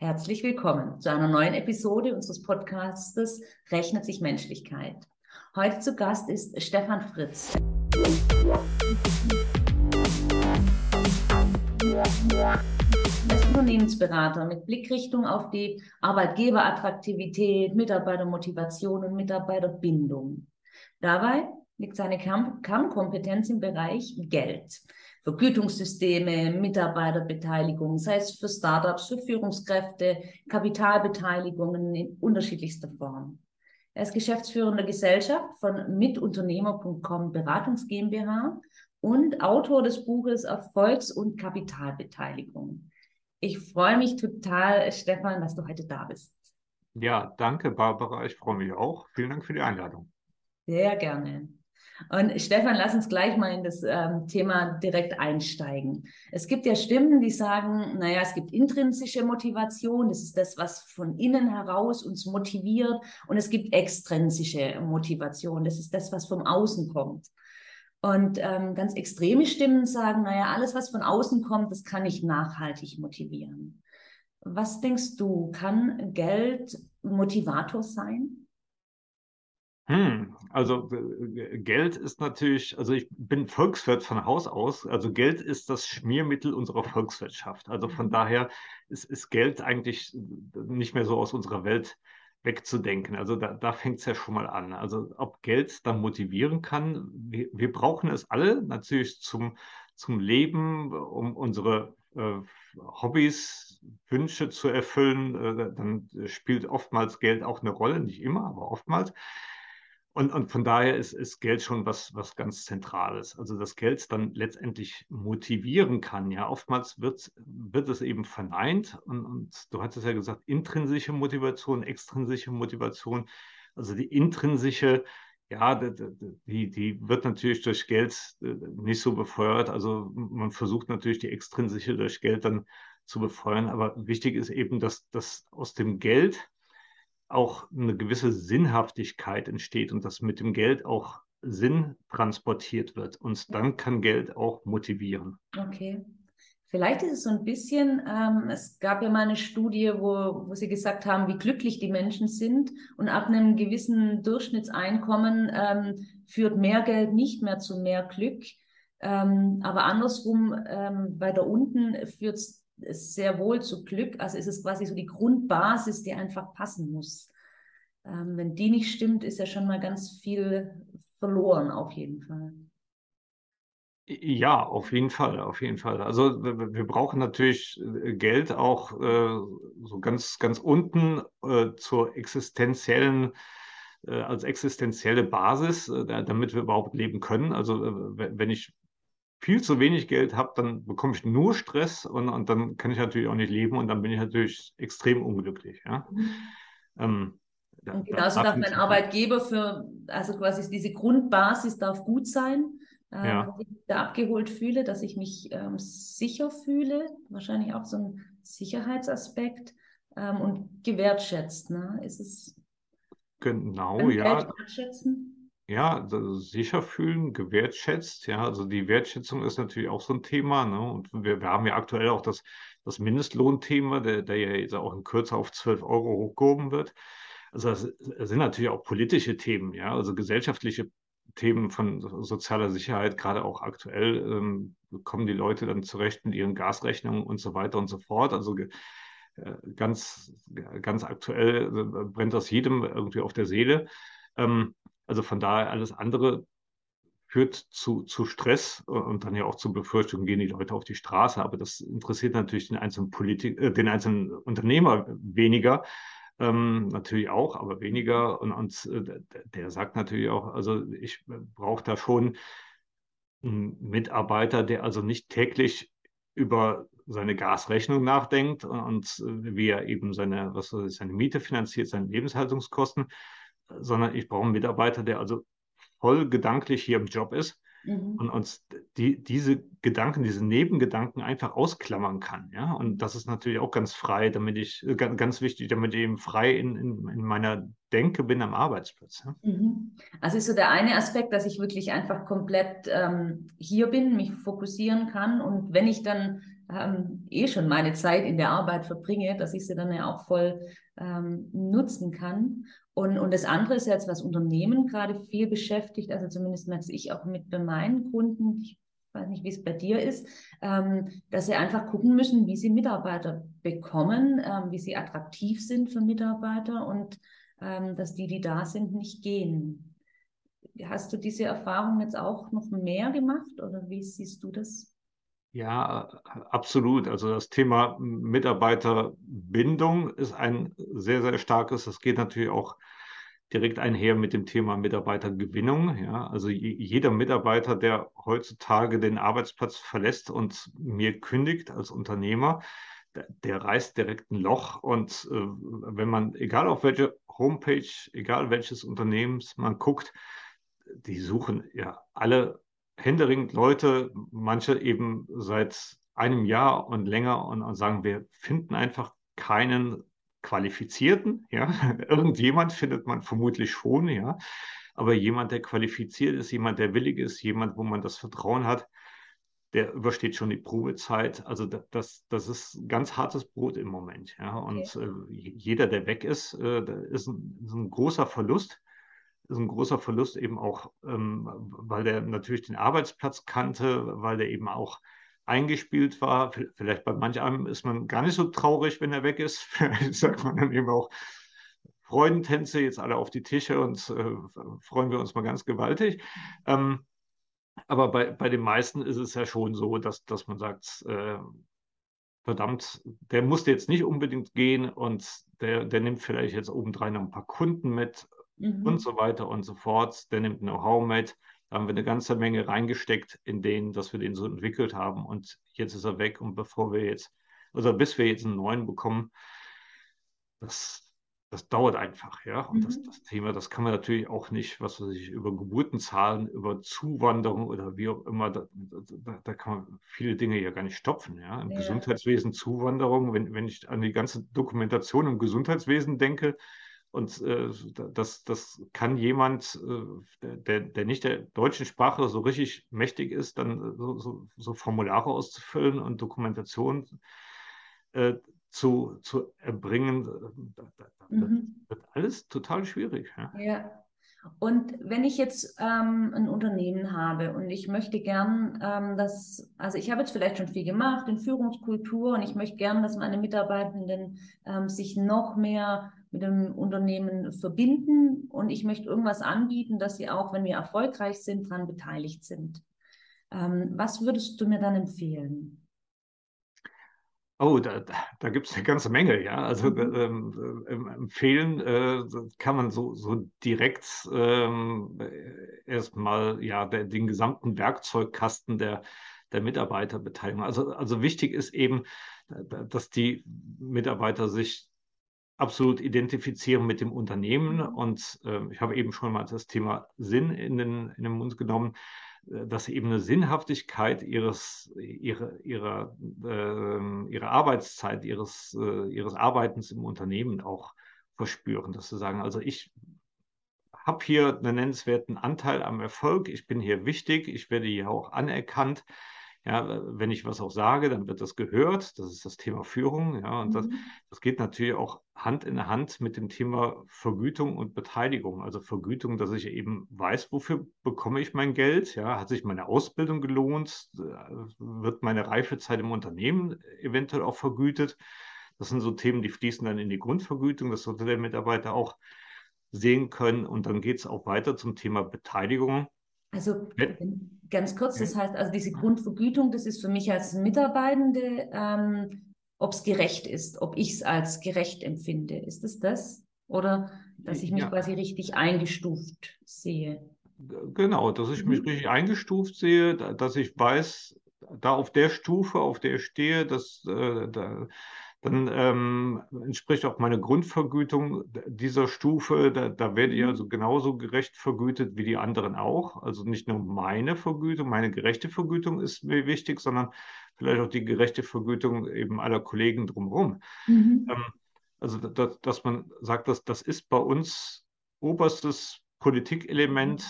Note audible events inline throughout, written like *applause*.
Herzlich willkommen zu einer neuen Episode unseres Podcastes Rechnet sich Menschlichkeit. Heute zu Gast ist Stefan Fritz. Ist Unternehmensberater mit Blickrichtung auf die Arbeitgeberattraktivität, Mitarbeitermotivation und Mitarbeiterbindung. Dabei liegt seine Kernkompetenz im Bereich Geld. Vergütungssysteme, Mitarbeiterbeteiligung, sei es für Startups, für Führungskräfte, Kapitalbeteiligungen in unterschiedlichster Form. Er ist geschäftsführender Gesellschaft von mitunternehmer.com Beratungs GmbH und Autor des Buches Erfolgs- und Kapitalbeteiligung. Ich freue mich total, Stefan, dass du heute da bist. Ja, danke, Barbara. Ich freue mich auch. Vielen Dank für die Einladung. Sehr gerne. Und Stefan, lass uns gleich mal in das ähm, Thema direkt einsteigen. Es gibt ja Stimmen, die sagen, naja, es gibt intrinsische Motivation, das ist das, was von innen heraus uns motiviert. Und es gibt extrinsische Motivation, das ist das, was vom Außen kommt. Und ähm, ganz extreme Stimmen sagen, naja, alles, was von außen kommt, das kann nicht nachhaltig motivieren. Was denkst du, kann Geld Motivator sein? Hm, also äh, Geld ist natürlich, also ich bin Volkswirt von Haus aus, also Geld ist das Schmiermittel unserer Volkswirtschaft. Also von mhm. daher ist, ist Geld eigentlich nicht mehr so aus unserer Welt wegzudenken. Also da, da fängt es ja schon mal an. Also ob Geld dann motivieren kann, wir, wir brauchen es alle natürlich zum, zum Leben, um unsere äh, Hobbys, Wünsche zu erfüllen. Äh, dann spielt oftmals Geld auch eine Rolle, nicht immer, aber oftmals. Und, und von daher ist, ist Geld schon was, was ganz Zentrales. Also dass Geld dann letztendlich motivieren kann. Ja, oftmals wird, wird es eben verneint. Und, und du hattest ja gesagt, intrinsische Motivation, extrinsische Motivation. Also die intrinsische, ja, die, die wird natürlich durch Geld äh, nicht so befeuert. Also man versucht natürlich die extrinsische durch Geld dann zu befeuern. Aber wichtig ist eben, dass, dass aus dem Geld auch eine gewisse Sinnhaftigkeit entsteht und dass mit dem Geld auch Sinn transportiert wird. Und dann kann Geld auch motivieren. Okay. Vielleicht ist es so ein bisschen, ähm, es gab ja mal eine Studie, wo, wo sie gesagt haben, wie glücklich die Menschen sind. Und ab einem gewissen Durchschnittseinkommen ähm, führt mehr Geld nicht mehr zu mehr Glück. Ähm, aber andersrum, ähm, weiter unten führt es sehr wohl zu Glück. Also ist es quasi so die Grundbasis, die einfach passen muss. Ähm, wenn die nicht stimmt, ist ja schon mal ganz viel verloren auf jeden Fall. Ja, auf jeden Fall, auf jeden Fall. Also wir brauchen natürlich äh, Geld auch äh, so ganz, ganz unten äh, zur existenziellen, äh, als existenzielle Basis, äh, damit wir überhaupt leben können. Also wenn ich viel zu wenig Geld habe, dann bekomme ich nur Stress und, und dann kann ich natürlich auch nicht leben und dann bin ich natürlich extrem unglücklich. Ja? Mhm. Ähm, da, und genauso darf mein Arbeitgeber für, also quasi diese Grundbasis darf gut sein, äh, ja. dass ich mich da abgeholt fühle, dass ich mich ähm, sicher fühle, wahrscheinlich auch so ein Sicherheitsaspekt ähm, und gewertschätzt. Ne? Ist es genau, ja. Wertschätzen? Ja, sicher fühlen, gewertschätzt. Ja, also die Wertschätzung ist natürlich auch so ein Thema. Ne? Und wir, wir haben ja aktuell auch das, das Mindestlohnthema, der, der ja jetzt auch in Kürze auf 12 Euro hochgehoben wird. Also das sind natürlich auch politische Themen, ja, also gesellschaftliche Themen von sozialer Sicherheit, gerade auch aktuell, ähm, kommen die Leute dann zurecht mit ihren Gasrechnungen und so weiter und so fort. Also äh, ganz, ganz aktuell äh, brennt das jedem irgendwie auf der Seele. Ähm, also von daher alles andere führt zu, zu Stress und dann ja auch zu Befürchtungen, gehen die Leute auf die Straße. Aber das interessiert natürlich den einzelnen Politik, äh, den einzelnen Unternehmer weniger. Ähm, natürlich auch, aber weniger. Und, und äh, der sagt natürlich auch, also ich brauche da schon einen Mitarbeiter, der also nicht täglich über seine Gasrechnung nachdenkt und, und wie er eben seine, was seine Miete finanziert, seine Lebenshaltungskosten, sondern ich brauche einen Mitarbeiter, der also voll gedanklich hier im Job ist mhm. und uns die, diese Gedanken, diese Nebengedanken einfach ausklammern kann. Ja? Und das ist natürlich auch ganz frei, damit ich, äh, ganz wichtig, damit ich eben frei in, in, in meiner Denke bin am Arbeitsplatz. Ja? Mhm. Also ist so der eine Aspekt, dass ich wirklich einfach komplett ähm, hier bin, mich fokussieren kann und wenn ich dann ähm, eh schon meine Zeit in der Arbeit verbringe, dass ich sie dann ja auch voll ähm, nutzen kann. Und, und das andere ist jetzt, was Unternehmen gerade viel beschäftigt, also zumindest merke ich auch mit bei meinen Kunden, ich weiß nicht, wie es bei dir ist, ähm, dass sie einfach gucken müssen, wie sie Mitarbeiter bekommen, ähm, wie sie attraktiv sind für Mitarbeiter und ähm, dass die, die da sind, nicht gehen. Hast du diese Erfahrung jetzt auch noch mehr gemacht oder wie siehst du das? Ja, absolut. Also das Thema Mitarbeiterbindung ist ein sehr, sehr starkes. Das geht natürlich auch direkt einher mit dem Thema Mitarbeitergewinnung. Ja, also jeder Mitarbeiter, der heutzutage den Arbeitsplatz verlässt und mir kündigt als Unternehmer, der, reißt direkt ein Loch. Und äh, wenn man, egal auf welche Homepage, egal welches Unternehmens man guckt, die suchen ja alle händeringend Leute, manche eben seit einem Jahr und länger und, und sagen, wir finden einfach keinen Qualifizierten. Ja? *laughs* Irgendjemand findet man vermutlich schon, ja. Aber jemand, der qualifiziert ist, jemand, der willig ist, jemand, wo man das Vertrauen hat, der übersteht schon die Probezeit. Also das, das ist ganz hartes Brot im Moment. Ja? Und okay. äh, jeder, der weg ist, äh, ist, ein, ist ein großer Verlust ist ein großer Verlust eben auch, ähm, weil der natürlich den Arbeitsplatz kannte, weil der eben auch eingespielt war. Vielleicht bei manch einem ist man gar nicht so traurig, wenn er weg ist. *laughs* Vielleicht sagt man dann eben auch Freudentänze, jetzt alle auf die Tische und äh, freuen wir uns mal ganz gewaltig. Ähm, aber bei, bei den meisten ist es ja schon so, dass, dass man sagt, äh, verdammt, der musste jetzt nicht unbedingt gehen und der, der nimmt vielleicht jetzt obendrein noch ein paar Kunden mit mhm. und so weiter und so fort. Der nimmt Know-how mit. Da haben wir eine ganze Menge reingesteckt in den, dass wir den so entwickelt haben. Und jetzt ist er weg. Und bevor wir jetzt, also bis wir jetzt einen neuen bekommen, das, das dauert einfach, ja. Und mhm. das, das, Thema, das kann man natürlich auch nicht, was weiß ich, über Geburtenzahlen, über Zuwanderung oder wie auch immer, da, da, da kann man viele Dinge ja gar nicht stopfen, ja. Im ja. Gesundheitswesen Zuwanderung, wenn, wenn ich an die ganze Dokumentation im Gesundheitswesen denke, und äh, das, das kann jemand, äh, der, der nicht der deutschen Sprache so richtig mächtig ist, dann so, so, so Formulare auszufüllen und Dokumentation äh, zu, zu erbringen. Das mhm. wird alles total schwierig. Ja. ja. Und wenn ich jetzt ähm, ein Unternehmen habe und ich möchte gern, ähm, dass, also ich habe jetzt vielleicht schon viel gemacht in Führungskultur und ich möchte gern, dass meine Mitarbeitenden ähm, sich noch mehr mit dem Unternehmen verbinden und ich möchte irgendwas anbieten, dass sie auch, wenn wir erfolgreich sind, daran beteiligt sind. Ähm, was würdest du mir dann empfehlen? Oh, da, da gibt es eine ganze Menge, ja. Also mhm. ähm, äh, empfehlen äh, kann man so, so direkt ähm, erstmal ja der, den gesamten Werkzeugkasten der, der Mitarbeiterbeteiligung. Also, also wichtig ist eben, dass die Mitarbeiter sich absolut identifizieren mit dem Unternehmen. Und äh, ich habe eben schon mal das Thema Sinn in den, in den Mund genommen, äh, dass sie eben eine Sinnhaftigkeit ihres, ihre, ihrer, äh, ihrer Arbeitszeit, ihres, äh, ihres Arbeitens im Unternehmen auch verspüren. Dass sie sagen, also ich habe hier einen nennenswerten Anteil am Erfolg, ich bin hier wichtig, ich werde hier auch anerkannt. Ja, wenn ich was auch sage, dann wird das gehört. Das ist das Thema Führung. Ja, und mhm. das, das geht natürlich auch Hand in Hand mit dem Thema Vergütung und Beteiligung. Also Vergütung, dass ich eben weiß, wofür bekomme ich mein Geld. Ja, hat sich meine Ausbildung gelohnt? Wird meine Reifezeit im Unternehmen eventuell auch vergütet? Das sind so Themen, die fließen dann in die Grundvergütung. Das sollte der Mitarbeiter auch sehen können. Und dann geht es auch weiter zum Thema Beteiligung. Also ganz kurz, das heißt, also diese Grundvergütung, das ist für mich als Mitarbeitende, ähm, ob es gerecht ist, ob ich es als gerecht empfinde. Ist es das? Oder dass ich mich ja. quasi richtig eingestuft sehe? Genau, dass ich mhm. mich richtig eingestuft sehe, dass ich weiß, da auf der Stufe, auf der ich stehe, dass äh, da, dann ähm, entspricht auch meine Grundvergütung dieser Stufe. Da, da werde ich mhm. also genauso gerecht vergütet wie die anderen auch. Also nicht nur meine Vergütung, meine gerechte Vergütung ist mir wichtig, sondern vielleicht auch die gerechte Vergütung eben aller Kollegen drumherum. Mhm. Ähm, also dass, dass man sagt, dass das ist bei uns oberstes Politikelement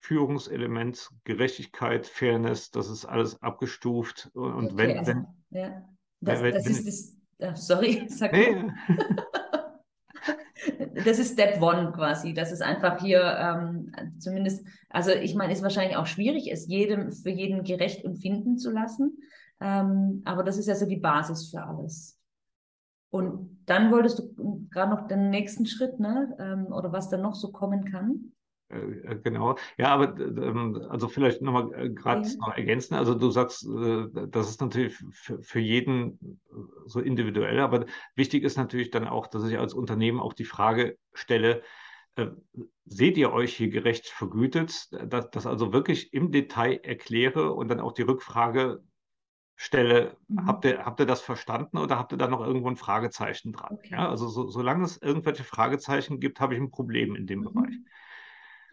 Führungselement, Gerechtigkeit, Fairness, das ist alles abgestuft. Und okay, wenn, also, wenn, ja. das, das ist das, sorry, *laughs* sag nee. *laughs* das ist Step One quasi. Das ist einfach hier ähm, zumindest, also ich meine, ist wahrscheinlich auch schwierig, es jedem für jeden gerecht empfinden zu lassen. Ähm, aber das ist ja so die Basis für alles. Und dann wolltest du gerade noch den nächsten Schritt, ne? Ähm, oder was dann noch so kommen kann? Äh, äh, genau. Ja, aber ähm, also vielleicht nochmal äh, gerade ja. noch ergänzen. Also du sagst, das ist natürlich für jeden so individuell, aber wichtig ist natürlich dann auch, dass ich als Unternehmen auch die Frage stelle, seht ihr euch hier gerecht vergütet? Dass das also wirklich im Detail erkläre und dann auch die Rückfrage stelle, mhm. habt, ihr, habt ihr das verstanden oder habt ihr da noch irgendwo ein Fragezeichen dran? Okay. Ja, also so, solange es irgendwelche Fragezeichen gibt, habe ich ein Problem in dem mhm. Bereich.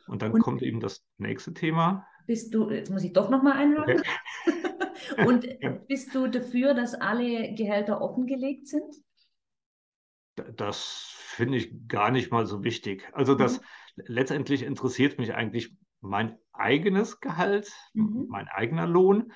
Und dann und kommt eben das nächste Thema. Bist du, jetzt muss ich doch nochmal einhaken. Okay. *laughs* und *laughs* ja. bist du dafür, dass alle Gehälter offengelegt sind? Das finde ich gar nicht mal so wichtig. Also das mhm. letztendlich interessiert mich eigentlich mein eigenes Gehalt, mhm. mein eigener Lohn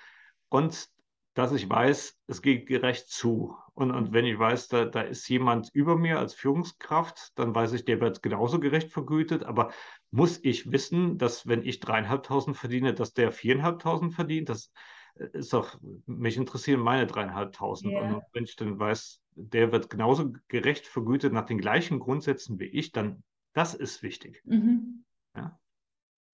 und dass ich weiß, es geht gerecht zu. Und, und wenn ich weiß, da, da ist jemand über mir als Führungskraft, dann weiß ich, der wird genauso gerecht vergütet. Aber muss ich wissen, dass wenn ich dreieinhalbtausend verdiene, dass der viereinhalbtausend verdient? Das äh, ist doch, mich interessieren meine dreieinhalbtausend. Yeah. Und wenn ich dann weiß, der wird genauso gerecht vergütet nach den gleichen Grundsätzen wie ich, dann das ist wichtig. Mhm. Ja.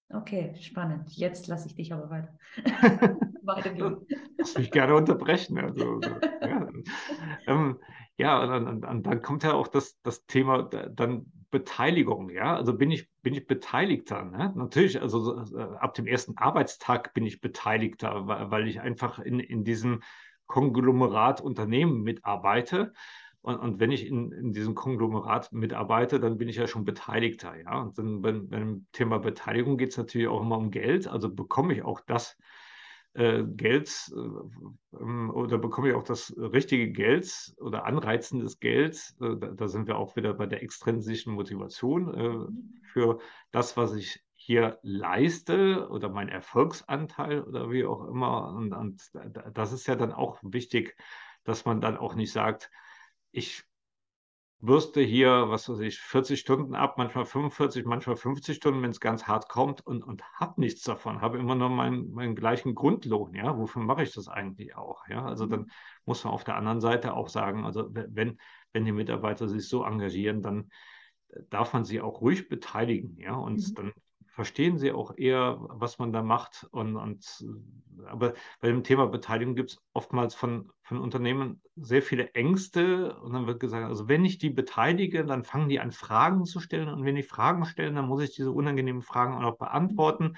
Okay, spannend. Jetzt lasse ich dich aber weiter. *laughs* weitergehen. *laughs* Lass mich gerne unterbrechen. Also, ja, ähm, ja und, und, und, dann kommt ja auch das, das Thema dann Beteiligung. Ja, also bin ich, bin ich Beteiligter. Ne? Natürlich, also äh, ab dem ersten Arbeitstag bin ich Beteiligter, weil, weil ich einfach in, in diesem Konglomerat Unternehmen mitarbeite. Und, und, wenn ich in, in diesem Konglomerat mitarbeite, dann bin ich ja schon Beteiligter. Ja? Und dann beim, beim Thema Beteiligung geht es natürlich auch immer um Geld. Also bekomme ich auch das äh, Geld äh, ähm, oder bekomme ich auch das richtige Geld oder anreizendes Geld. Äh, da, da, sind wir auch wieder bei der extrinsischen Motivation äh, für das, was ich hier leiste oder mein Erfolgsanteil oder wie auch immer. Und, und das ist ja dann auch wichtig, dass man dann auch nicht sagt, ich bürste hier, was weiß ich, 40 Stunden ab, manchmal 45, manchmal 50 Stunden, wenn es ganz hart kommt und, und habe nichts davon, habe immer nur meinen, meinen gleichen Grundlohn, ja, wofür mache ich das eigentlich auch, ja, also mhm. dann muss man auf der anderen Seite auch sagen, also wenn, wenn die Mitarbeiter sich so engagieren, dann darf man sie auch ruhig beteiligen, ja, und mhm. dann verstehen sie auch eher, was man da macht. Und, und aber bei dem Thema Beteiligung gibt es oftmals von, von Unternehmen sehr viele Ängste. Und dann wird gesagt, also wenn ich die beteilige, dann fangen die an, Fragen zu stellen. Und wenn die Fragen stellen, dann muss ich diese unangenehmen Fragen auch noch beantworten.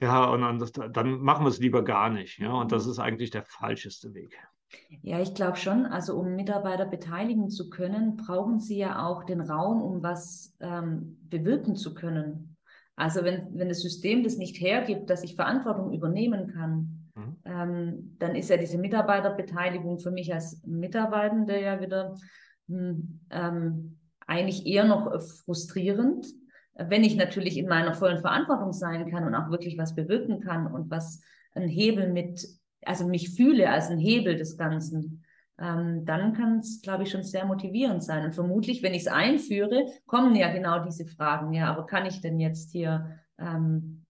Ja, und dann, dann machen wir es lieber gar nicht. Ja, und das ist eigentlich der falscheste Weg. Ja, ich glaube schon. Also um Mitarbeiter beteiligen zu können, brauchen sie ja auch den Raum, um was ähm, bewirken zu können. Also wenn, wenn das System das nicht hergibt, dass ich Verantwortung übernehmen kann, mhm. ähm, dann ist ja diese Mitarbeiterbeteiligung für mich als Mitarbeitende ja wieder hm, ähm, eigentlich eher noch frustrierend. Wenn ich natürlich in meiner vollen Verantwortung sein kann und auch wirklich was bewirken kann und was ein Hebel mit, also mich fühle als ein Hebel des Ganzen, ähm, dann kann es, glaube ich, schon sehr motivierend sein. Und vermutlich, wenn ich es einführe, kommen ja genau diese Fragen. Ja, aber kann ich denn jetzt hier, ähm,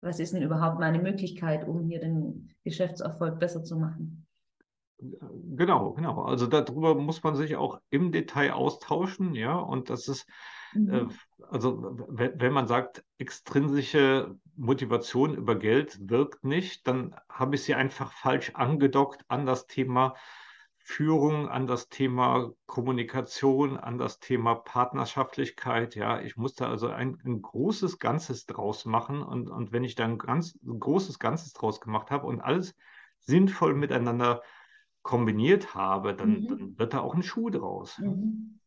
was ist denn überhaupt meine Möglichkeit, um hier den Geschäftserfolg besser zu machen? Genau, genau. Also darüber muss man sich auch im Detail austauschen, ja. Und das ist, mhm. äh, also wenn, wenn man sagt, extrinsische Motivation über Geld wirkt nicht, dann habe ich sie einfach falsch angedockt an das Thema Führung, an das Thema Kommunikation, an das Thema Partnerschaftlichkeit. Ja, ich musste also ein, ein großes Ganzes draus machen. Und, und wenn ich dann ganz ein großes Ganzes draus gemacht habe und alles sinnvoll miteinander kombiniert habe, dann, mhm. dann wird da auch ein Schuh draus. Mhm.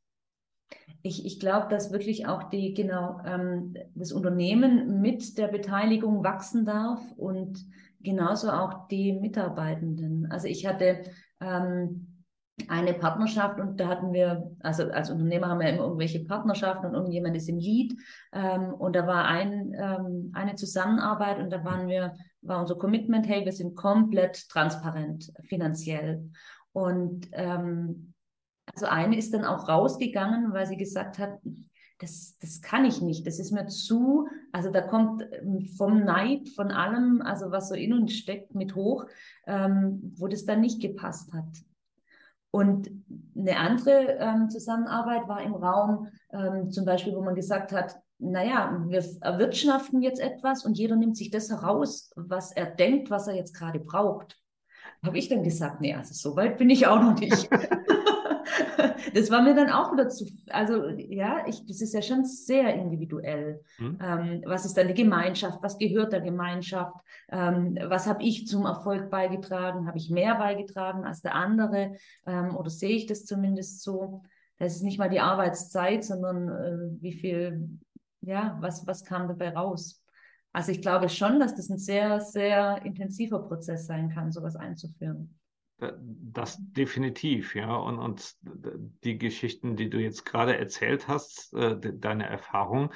Ich, ich glaube, dass wirklich auch die, genau, ähm, das Unternehmen mit der Beteiligung wachsen darf und genauso auch die Mitarbeitenden. Also ich hatte ähm, eine Partnerschaft und da hatten wir, also als Unternehmer haben wir immer irgendwelche Partnerschaften und irgendjemand ist im Lead. Ähm, und da war ein, ähm, eine Zusammenarbeit und da waren wir, war unser Commitment, hey, wir sind komplett transparent finanziell. Und ähm, also eine ist dann auch rausgegangen, weil sie gesagt hat, das, das kann ich nicht, das ist mir zu, also da kommt ähm, vom Neid, von allem, also was so in uns steckt, mit hoch, ähm, wo das dann nicht gepasst hat. Und eine andere ähm, Zusammenarbeit war im Raum, ähm, zum Beispiel, wo man gesagt hat, naja, wir erwirtschaften jetzt etwas und jeder nimmt sich das heraus, was er denkt, was er jetzt gerade braucht. Habe ich dann gesagt, nee, also so weit bin ich auch noch nicht. *laughs* das war mir dann auch wieder zu, also ja, ich, das ist ja schon sehr individuell. Mhm. Ähm, was ist eine Gemeinschaft? Was gehört der Gemeinschaft? Ähm, was habe ich zum Erfolg beigetragen? Habe ich mehr beigetragen als der andere? Ähm, oder sehe ich das zumindest so? Das ist nicht mal die Arbeitszeit, sondern äh, wie viel, ja, was, was kam dabei raus? Also ich glaube schon, dass das ein sehr, sehr intensiver Prozess sein kann, sowas einzuführen. Das definitiv, ja. Und, und die Geschichten, die du jetzt gerade erzählt hast, äh, deine Erfahrungen,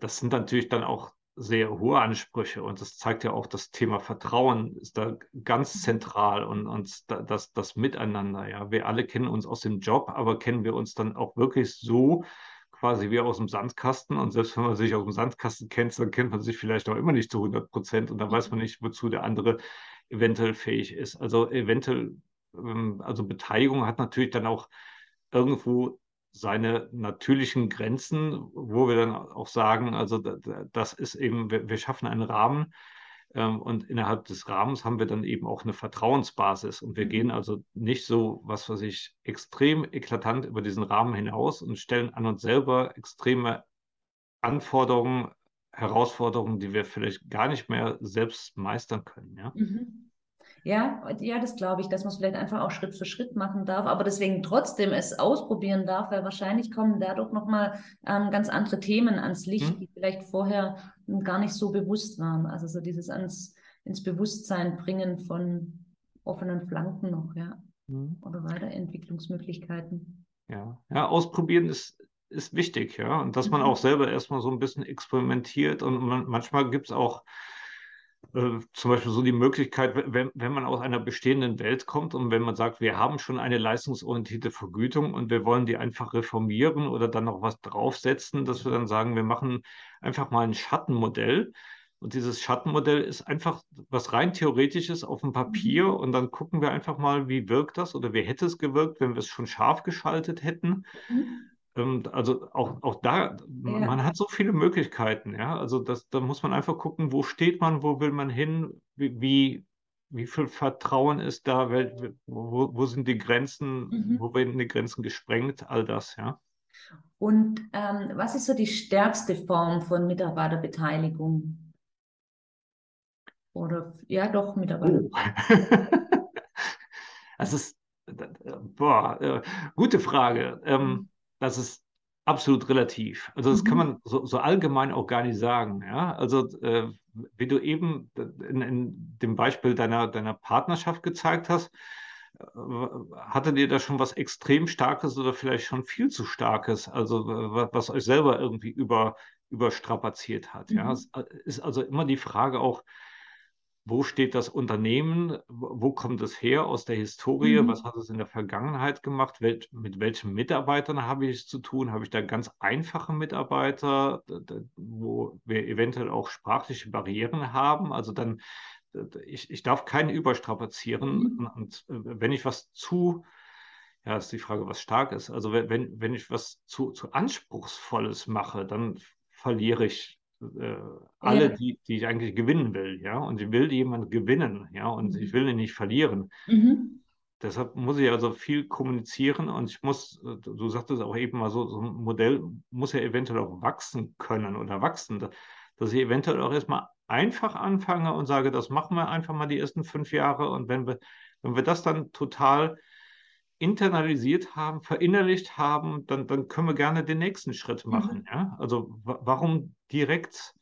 das sind natürlich dann auch sehr hohe Ansprüche. Und das zeigt ja auch, das Thema Vertrauen ist da ganz zentral und, und das, das Miteinander. Ja, wir alle kennen uns aus dem Job, aber kennen wir uns dann auch wirklich so quasi wie aus dem Sandkasten. Und selbst wenn man sich aus dem Sandkasten kennt, dann kennt man sich vielleicht auch immer nicht zu 100 Prozent und dann weiß man nicht, wozu der andere eventuell fähig ist. Also eventuell, ähm, also Beteiligung hat natürlich dann auch irgendwo seine natürlichen Grenzen, wo wir dann auch sagen, also das ist eben, wir schaffen einen Rahmen ähm, und innerhalb des Rahmens haben wir dann eben auch eine Vertrauensbasis und wir gehen mhm. also nicht so, was weiß ich, extrem eklatant über diesen Rahmen hinaus und stellen an uns selber extreme Anforderungen Herausforderungen, die wir vielleicht gar nicht mehr selbst meistern können. Ja, mhm. Ja, ja, das glaube ich, dass man es vielleicht einfach auch Schritt für Schritt machen darf, aber deswegen trotzdem es ausprobieren darf, weil wahrscheinlich kommen dadurch nochmal ähm, ganz andere Themen ans Licht, mhm. die vielleicht vorher gar nicht so bewusst waren. Also so dieses ans, ins Bewusstsein bringen von offenen Flanken noch, ja. Mhm. Oder Weiterentwicklungsmöglichkeiten. Ja, ja, ausprobieren ist, ist wichtig, ja. Und dass man mhm. auch selber erstmal so ein bisschen experimentiert und man, manchmal gibt es auch äh, zum Beispiel so die Möglichkeit, wenn, wenn man aus einer bestehenden Welt kommt und wenn man sagt, wir haben schon eine leistungsorientierte Vergütung und wir wollen die einfach reformieren oder dann noch was draufsetzen, dass wir dann sagen, wir machen einfach mal ein Schattenmodell. Und dieses Schattenmodell ist einfach was rein theoretisches auf dem Papier und dann gucken wir einfach mal, wie wirkt das oder wie hätte es gewirkt, wenn wir es schon scharf geschaltet hätten. Mhm. Ähm, also auch, auch da, ja. man hat so viele Möglichkeiten, ja. Also das, da muss man einfach gucken, wo steht man, wo will man hin, wie, wie, viel Vertrauen ist da, wo, wo sind die Grenzen, mhm. wo werden die Grenzen gesprengt, all das, ja. Und ähm, was ist so die stärkste Form von Mitarbeiterbeteiligung? Oder ja, doch, Mitarbeiter. Oh. *laughs* das ist, boah, äh, gute Frage. Ähm, mhm das ist absolut relativ. Also das mhm. kann man so, so, allgemein auch gar nicht sagen. Ja? Also äh, wie du eben in, in, dem Beispiel deiner, deiner Partnerschaft gezeigt hast, äh, hattet ihr da schon was extrem Starkes oder vielleicht schon viel zu Starkes, also was euch selber irgendwie über, überstrapaziert hat. Mhm. Ja? Es äh, ist also immer die Frage auch, wo steht das Unternehmen, wo kommt es her aus der Historie, mhm. was hat es in der Vergangenheit gemacht, mit welchen Mitarbeitern habe ich es zu tun, habe ich da ganz einfache Mitarbeiter, wo wir eventuell auch sprachliche Barrieren haben, also dann, ich, ich darf keinen überstrapazieren mhm. und wenn ich was zu ja, ist die Frage, was stark ist. Also wenn, wenn ich was zu, zu anspruchsvolles mache, dann verliere ich äh, alle, ja. die, die ich eigentlich gewinnen will, ja. Und ich will jemanden gewinnen, ja, und mhm. ich will ihn nicht verlieren. Mhm. Deshalb muss ich also viel kommunizieren und ich muss, äh, du sagtest auch eben mal so, so ein Modell muss ja eventuell auch wachsen können oder wachsen, dass ich eventuell auch erstmal einfach anfange und sage, das machen wir einfach mal die ersten fünf Jahre und wenn wir, wenn wir das dann total internalisiert haben, verinnerlicht haben, dann, dann können wir gerne den nächsten Schritt mhm. machen. Mhm. Ja? Also warum direkt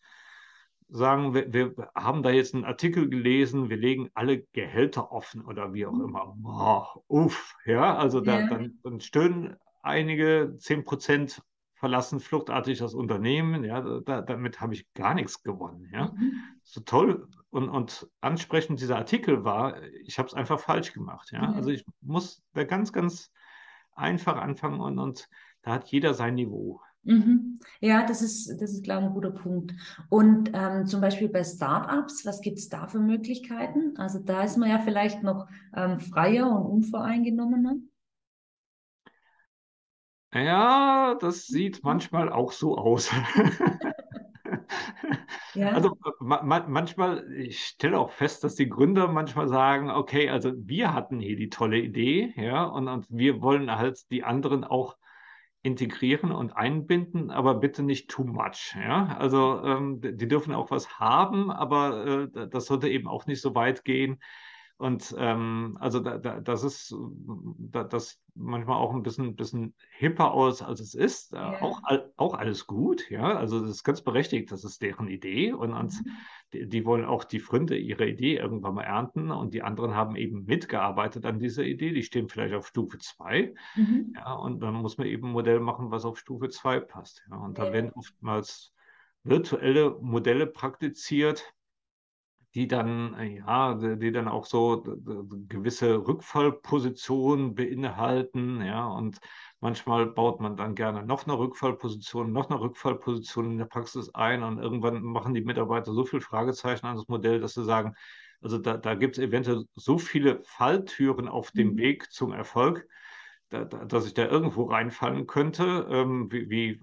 sagen, wir, wir, haben da jetzt einen Artikel gelesen, wir legen alle Gehälter offen oder wie auch mhm. immer. Boah, uff, ja, also da, ja. Dann, dann stöhnen einige, 10 Prozent verlassen fluchtartig das Unternehmen, ja, da, damit habe ich gar nichts gewonnen, ja. Mhm. So toll und, und ansprechend dieser Artikel war, ich habe es einfach falsch gemacht, ja. Mhm. Also ich muss da ganz, ganz einfach anfangen und, und da hat jeder sein Niveau. Mhm. Ja, das ist, das ist, glaube ich, ein guter Punkt. Und ähm, zum Beispiel bei Startups, was gibt es da für Möglichkeiten? Also da ist man ja vielleicht noch ähm, freier und unvoreingenommener. Ja, das sieht manchmal auch so aus. *laughs* Ja. Also ma manchmal, ich stelle auch fest, dass die Gründer manchmal sagen, okay, also wir hatten hier die tolle Idee, ja, und, und wir wollen halt die anderen auch integrieren und einbinden, aber bitte nicht too much. Ja? Also ähm, die dürfen auch was haben, aber äh, das sollte eben auch nicht so weit gehen. Und ähm, also da, da, das ist da, das manchmal auch ein bisschen, bisschen hipper aus, als es ist. Ja. Auch, auch alles gut, ja. Also das ist ganz berechtigt, das ist deren Idee. Und, und mhm. die, die, wollen auch die Fründe ihrer Idee irgendwann mal ernten. Und die anderen haben eben mitgearbeitet an dieser Idee. Die stehen vielleicht auf Stufe 2. Mhm. Ja, und dann muss man eben ein Modell machen, was auf Stufe 2 passt. Ja. Und da ja. werden oftmals virtuelle Modelle praktiziert die dann, äh, ja, die dann auch so gewisse Rückfallpositionen beinhalten, ja, und manchmal baut man dann gerne noch eine Rückfallposition, noch eine Rückfallposition in der Praxis ein und irgendwann machen die Mitarbeiter so viel Fragezeichen an das Modell, dass sie sagen, also da, da gibt es eventuell so viele Falltüren auf dem mhm. Weg zum Erfolg, da, da, dass ich da irgendwo reinfallen könnte, ähm, wie, wie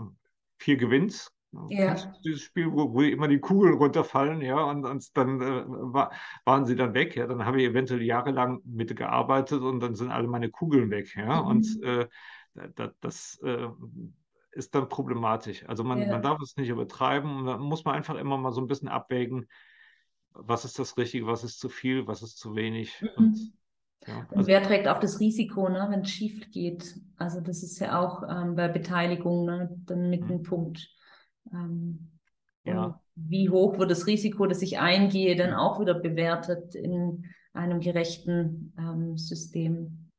vier Gewinns ja. Dieses Spiel, wo, wo, immer die Kugeln runterfallen, ja, und, und dann äh, war, waren sie dann weg, ja, dann habe ich eventuell jahrelang mitgearbeitet und dann sind alle meine Kugeln weg, ja, mhm. und äh, das, das äh, ist dann problematisch. Also man, ja. man darf es nicht übertreiben, da muss man einfach immer mal so ein bisschen abwägen, was ist das Richtige, was ist zu viel, was ist zu wenig. Mhm. Und, ja, also, und wer trägt auch das Risiko, ne, wenn es schief geht? Also das ist ja auch ähm, bei Beteiligung ne, dann mit mhm. einem Punkt. Ähm, ja. Wie hoch wird das Risiko, dass ich eingehe, dann auch wieder bewertet in einem gerechten ähm, System?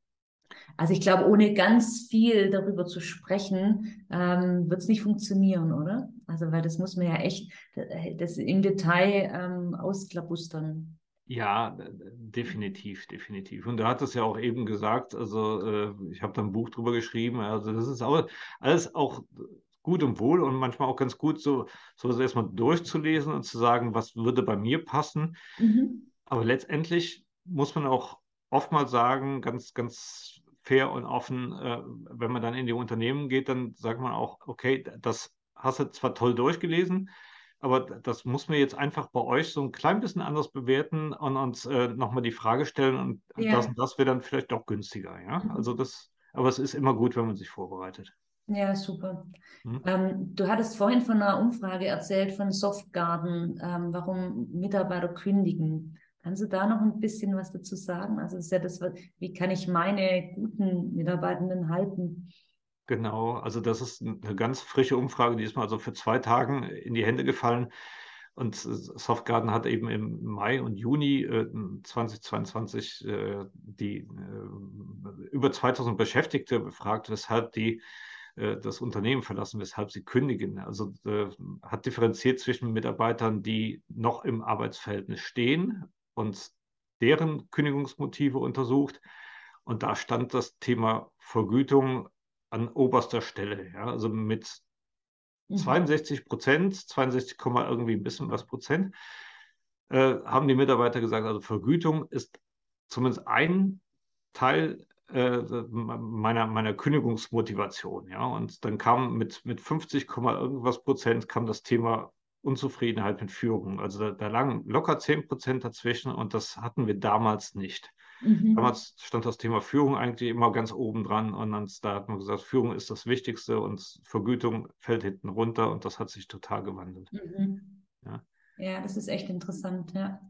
Also ich glaube, ohne ganz viel darüber zu sprechen, ähm, wird es nicht funktionieren, oder? Also weil das muss man ja echt das im Detail ähm, ausklabustern. Ja, definitiv, definitiv. Und du hattest ja auch eben gesagt, also äh, ich habe da ein Buch drüber geschrieben, also das ist auch alles auch gut und wohl und manchmal auch ganz gut, so sowas erstmal durchzulesen und zu sagen, was würde bei mir passen. Mhm. Aber letztendlich muss man auch oftmals sagen, ganz, ganz fair und offen, äh, wenn man dann in die Unternehmen geht, dann sagt man auch, okay, das hast du zwar toll durchgelesen, aber das muss man jetzt einfach bei euch so ein klein bisschen anders bewerten und uns äh, nochmal die Frage stellen und ja. das und das wäre dann vielleicht doch günstiger. Ja, mhm. also das, aber es ist immer gut, wenn man sich vorbereitet. Ja, super. Hm? Ähm, du hattest vorhin von einer Umfrage erzählt von Softgarden, ähm, warum Mitarbeiter kündigen. Kannst du da noch ein bisschen was dazu sagen? Also ist ja das, wie kann ich meine guten Mitarbeitenden halten? Genau, also das ist eine ganz frische Umfrage, die ist mal so für zwei Tagen in die Hände gefallen. Und Softgarden hat eben im Mai und Juni äh, 2022 äh, die äh, über 2000 Beschäftigte befragt, weshalb die äh, das Unternehmen verlassen, weshalb sie kündigen. Also äh, hat differenziert zwischen Mitarbeitern, die noch im Arbeitsverhältnis stehen und deren Kündigungsmotive untersucht. Und da stand das Thema Vergütung an oberster Stelle. Ja? Also mit 62 mhm. Prozent, 62, irgendwie ein bisschen was Prozent, äh, haben die Mitarbeiter gesagt, also Vergütung ist zumindest ein Teil äh, meiner, meiner Kündigungsmotivation. Ja? Und dann kam mit, mit 50, irgendwas Prozent kam das Thema Unzufriedenheit mit Führung. Also da, da lagen locker 10 Prozent dazwischen und das hatten wir damals nicht. Mhm. Damals stand das Thema Führung eigentlich immer ganz oben dran und dann, da hat man gesagt, Führung ist das Wichtigste und Vergütung fällt hinten runter und das hat sich total gewandelt. Mhm. Ja. ja, das ist echt interessant, ja.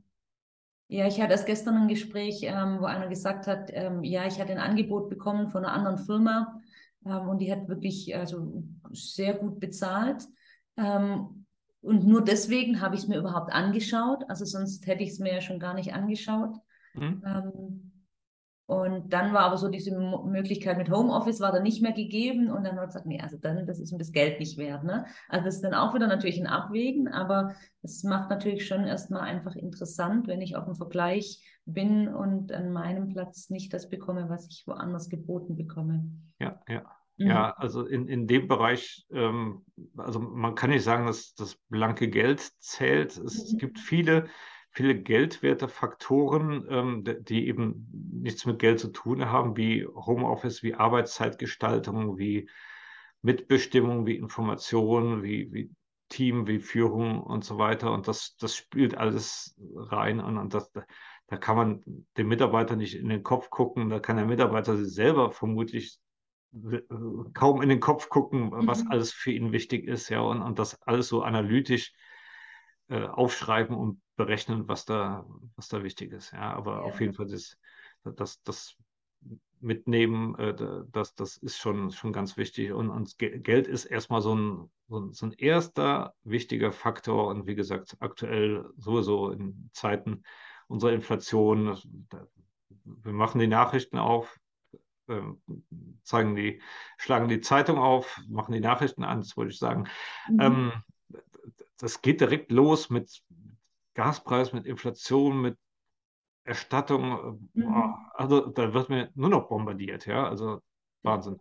Ja, ich hatte erst gestern ein Gespräch, ähm, wo einer gesagt hat, ähm, ja, ich hatte ein Angebot bekommen von einer anderen Firma ähm, und die hat wirklich also sehr gut bezahlt. Ähm, und nur deswegen habe ich es mir überhaupt angeschaut. Also sonst hätte ich es mir ja schon gar nicht angeschaut. Mhm. Und dann war aber so diese Möglichkeit mit Homeoffice war dann nicht mehr gegeben und dann hat gesagt, nee, also dann, das ist mir das Geld nicht wert. Ne? Also das ist dann auch wieder natürlich ein Abwägen, aber es macht natürlich schon erstmal einfach interessant, wenn ich auf dem Vergleich bin und an meinem Platz nicht das bekomme, was ich woanders geboten bekomme. Ja, ja. Mhm. Ja, also in, in dem Bereich, ähm, also man kann nicht sagen, dass das blanke Geld zählt. Es mhm. *laughs* gibt viele, viele geldwerte Faktoren, ähm, die eben nichts mit Geld zu tun haben, wie Homeoffice, wie Arbeitszeitgestaltung, wie Mitbestimmung, wie Information, wie, wie Team, wie Führung und so weiter. Und das, das spielt alles rein. Und, und das, da kann man dem Mitarbeiter nicht in den Kopf gucken. Da kann der Mitarbeiter sich selber vermutlich kaum in den Kopf gucken, was mhm. alles für ihn wichtig ist, ja, und, und das alles so analytisch äh, aufschreiben und berechnen, was da, was da wichtig ist, ja. Aber ja. auf jeden Fall das, das, das mitnehmen, äh, das, das ist schon, schon ganz wichtig. Und, und Geld ist erstmal so ein, so ein, so ein erster wichtiger Faktor. Und wie gesagt, aktuell sowieso in Zeiten unserer Inflation, wir machen die Nachrichten auf, ähm, zeigen die, schlagen die Zeitung auf, machen die Nachrichten an, das wollte ich sagen. Mhm. Ähm, das geht direkt los mit Gaspreis, mit Inflation, mit Erstattung. Mhm. Also da wird mir nur noch bombardiert, ja. Also Wahnsinn.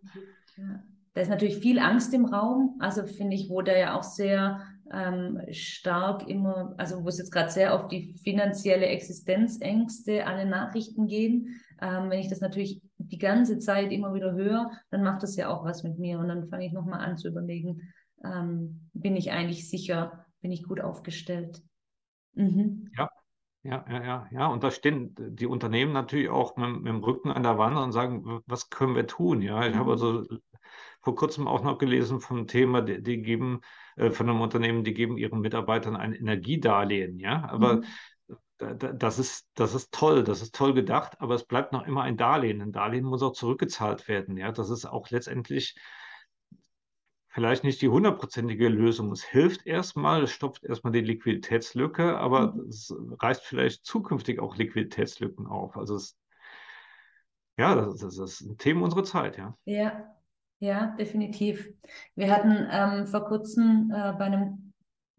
Ja. Da ist natürlich viel Angst im Raum. Also finde ich, wo der ja auch sehr ähm, stark immer, also wo es jetzt gerade sehr auf die finanzielle Existenzängste alle Nachrichten gehen. Ähm, wenn ich das natürlich die ganze Zeit immer wieder höre, dann macht das ja auch was mit mir. Und dann fange ich nochmal an zu überlegen, ähm, bin ich eigentlich sicher, bin ich gut aufgestellt. Mhm. Ja, ja, ja, ja, ja. Und da stehen die Unternehmen natürlich auch mit, mit, dem Rücken an der Wand und sagen, was können wir tun? Ja, ich mhm. habe also vor kurzem auch noch gelesen vom Thema, die, die geben äh, von einem Unternehmen, die geben ihren Mitarbeitern ein Energiedarlehen. Ja, aber mhm das ist, das ist toll, das ist toll gedacht, aber es bleibt noch immer ein Darlehen. Ein Darlehen muss auch zurückgezahlt werden. Ja, das ist auch letztendlich vielleicht nicht die hundertprozentige Lösung. Es hilft erstmal, es stopft erstmal die Liquiditätslücke, aber mhm. es reißt vielleicht zukünftig auch Liquiditätslücken auf. Also es, ja, das, das ist ein Thema unserer Zeit, ja. Ja, ja, definitiv. Wir hatten ähm, vor kurzem äh, bei einem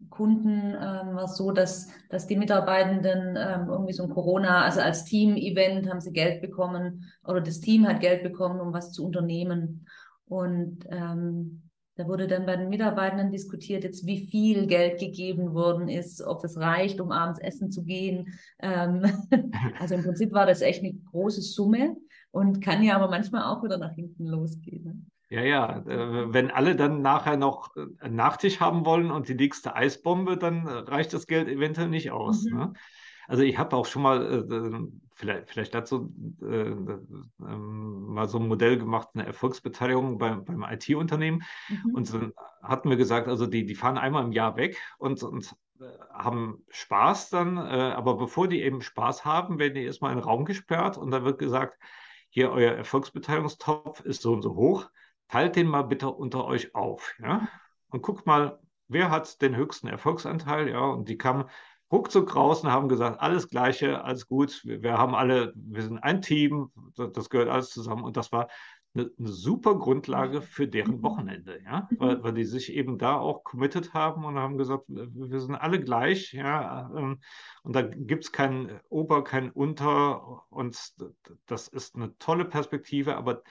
Kunden ähm, war es so, dass, dass die Mitarbeitenden ähm, irgendwie so ein Corona, also als Team-Event haben sie Geld bekommen oder das Team hat Geld bekommen, um was zu unternehmen. Und ähm, da wurde dann bei den Mitarbeitenden diskutiert, jetzt wie viel Geld gegeben worden ist, ob das reicht, um abends essen zu gehen. Ähm, *laughs* also im Prinzip war das echt eine große Summe und kann ja aber manchmal auch wieder nach hinten losgehen. Ne? Ja, ja, äh, wenn alle dann nachher noch äh, einen Nachtisch haben wollen und die nächste Eisbombe, dann äh, reicht das Geld eventuell nicht aus. Mhm. Ne? Also ich habe auch schon mal, vielleicht, vielleicht dazu äh, ähm, mal so ein Modell gemacht, eine Erfolgsbeteiligung beim, beim IT-Unternehmen. Mhm. Und dann hatten wir gesagt, also die, die fahren einmal im Jahr weg und, und haben Spaß dann, äh, aber bevor die eben Spaß haben, werden die erstmal in den Raum gesperrt und dann wird gesagt, hier euer Erfolgsbeteiligungstopf ist so und so hoch teilt den mal bitte unter euch auf, ja, und guckt mal, wer hat den höchsten Erfolgsanteil, ja, und die kamen ruckzuck raus und haben gesagt, alles Gleiche, alles gut, wir, wir haben alle, wir sind ein Team, das, das gehört alles zusammen. Und das war eine, eine, super Grundlage für deren mhm. Wochenende, ja, weil, weil die sich eben da auch committed haben und haben gesagt, wir sind alle gleich, ja, ähm, und da gibt es kein Ober, kein Unter. Und das ist eine tolle Perspektive, aber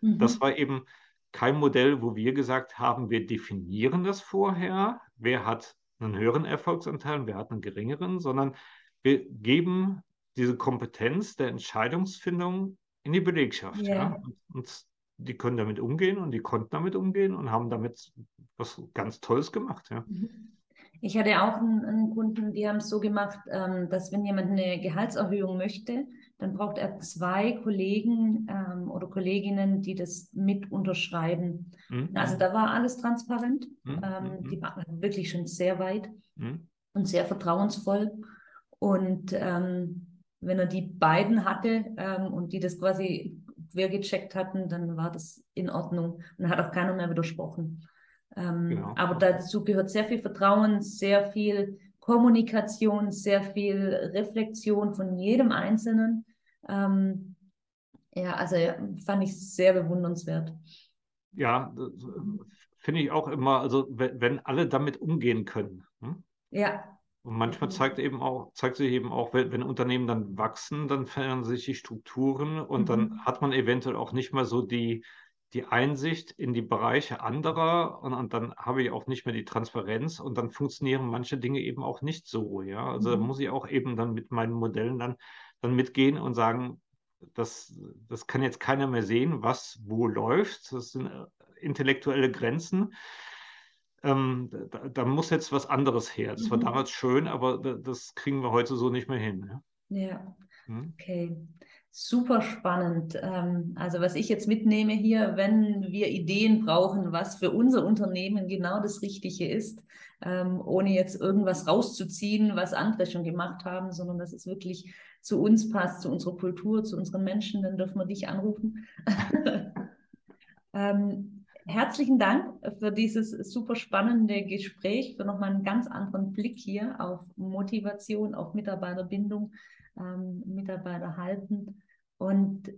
mhm. das war eben kein Modell, wo wir gesagt haben, wir definieren das vorher, wer hat einen höheren Erfolgsanteil und wer hat einen geringeren, sondern wir geben diese Kompetenz der Entscheidungsfindung in die Belegschaft. Yeah. Ja? Und, und, die können damit umgehen und die konnten damit umgehen und haben damit was ganz Tolles gemacht. Ja. Mhm. Ich hatte auch einen, einen Kunden, die haben es so gemacht, ähm, dass wenn jemand eine Gehaltserhöhung möchte, dann braucht er zwei Kollegen ähm, oder Kolleginnen, die das mit unterschreiben. Mhm. Also da war alles transparent. Mhm. Ähm, mhm. die waren wirklich schon sehr weit mhm. und sehr vertrauensvoll. Und ähm, wenn er die beiden hatte ähm, und die das quasi quer gecheckt hatten, dann war das in Ordnung. Und hat auch keiner mehr widersprochen. Ähm, genau. Aber dazu gehört sehr viel Vertrauen, sehr viel Kommunikation, sehr viel Reflexion von jedem Einzelnen. Ähm, ja, also fand ich sehr bewundernswert. Ja, finde ich auch immer, also wenn, alle damit umgehen können. Hm? Ja. Und manchmal zeigt eben auch, zeigt sich eben auch, wenn, wenn Unternehmen dann wachsen, dann verändern sich die Strukturen und mhm. dann hat man eventuell auch nicht mehr so die, die Einsicht in die Bereiche anderer und, und, dann habe ich auch nicht mehr die Transparenz und dann funktionieren manche Dinge eben auch nicht so, ja. Also mhm. da muss ich auch eben dann mit meinen Modellen dann, dann mitgehen und sagen, das, das kann jetzt keiner mehr sehen, was wo läuft. Das sind äh, intellektuelle Grenzen. Ähm, da, da, muss jetzt was anderes her. Das mhm. war damals schön, aber das kriegen wir heute so nicht mehr hin. Ja, ja. Hm? okay. Super spannend. Ähm, also was ich jetzt mitnehme hier, wenn wir Ideen brauchen, was für unser Unternehmen genau das Richtige ist, ähm, ohne jetzt irgendwas rauszuziehen, was andere schon gemacht haben, sondern dass es wirklich zu uns passt, zu unserer Kultur, zu unseren Menschen, dann dürfen wir dich anrufen. *laughs* ähm, herzlichen Dank für dieses super spannende Gespräch, für nochmal einen ganz anderen Blick hier auf Motivation, auf Mitarbeiterbindung, ähm, Mitarbeiter halten. Und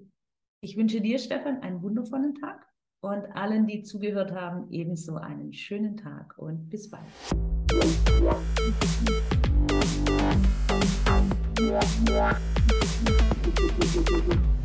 ich wünsche dir, Stefan, einen wundervollen Tag und allen, die zugehört haben, ebenso einen schönen Tag und bis bald. *laughs*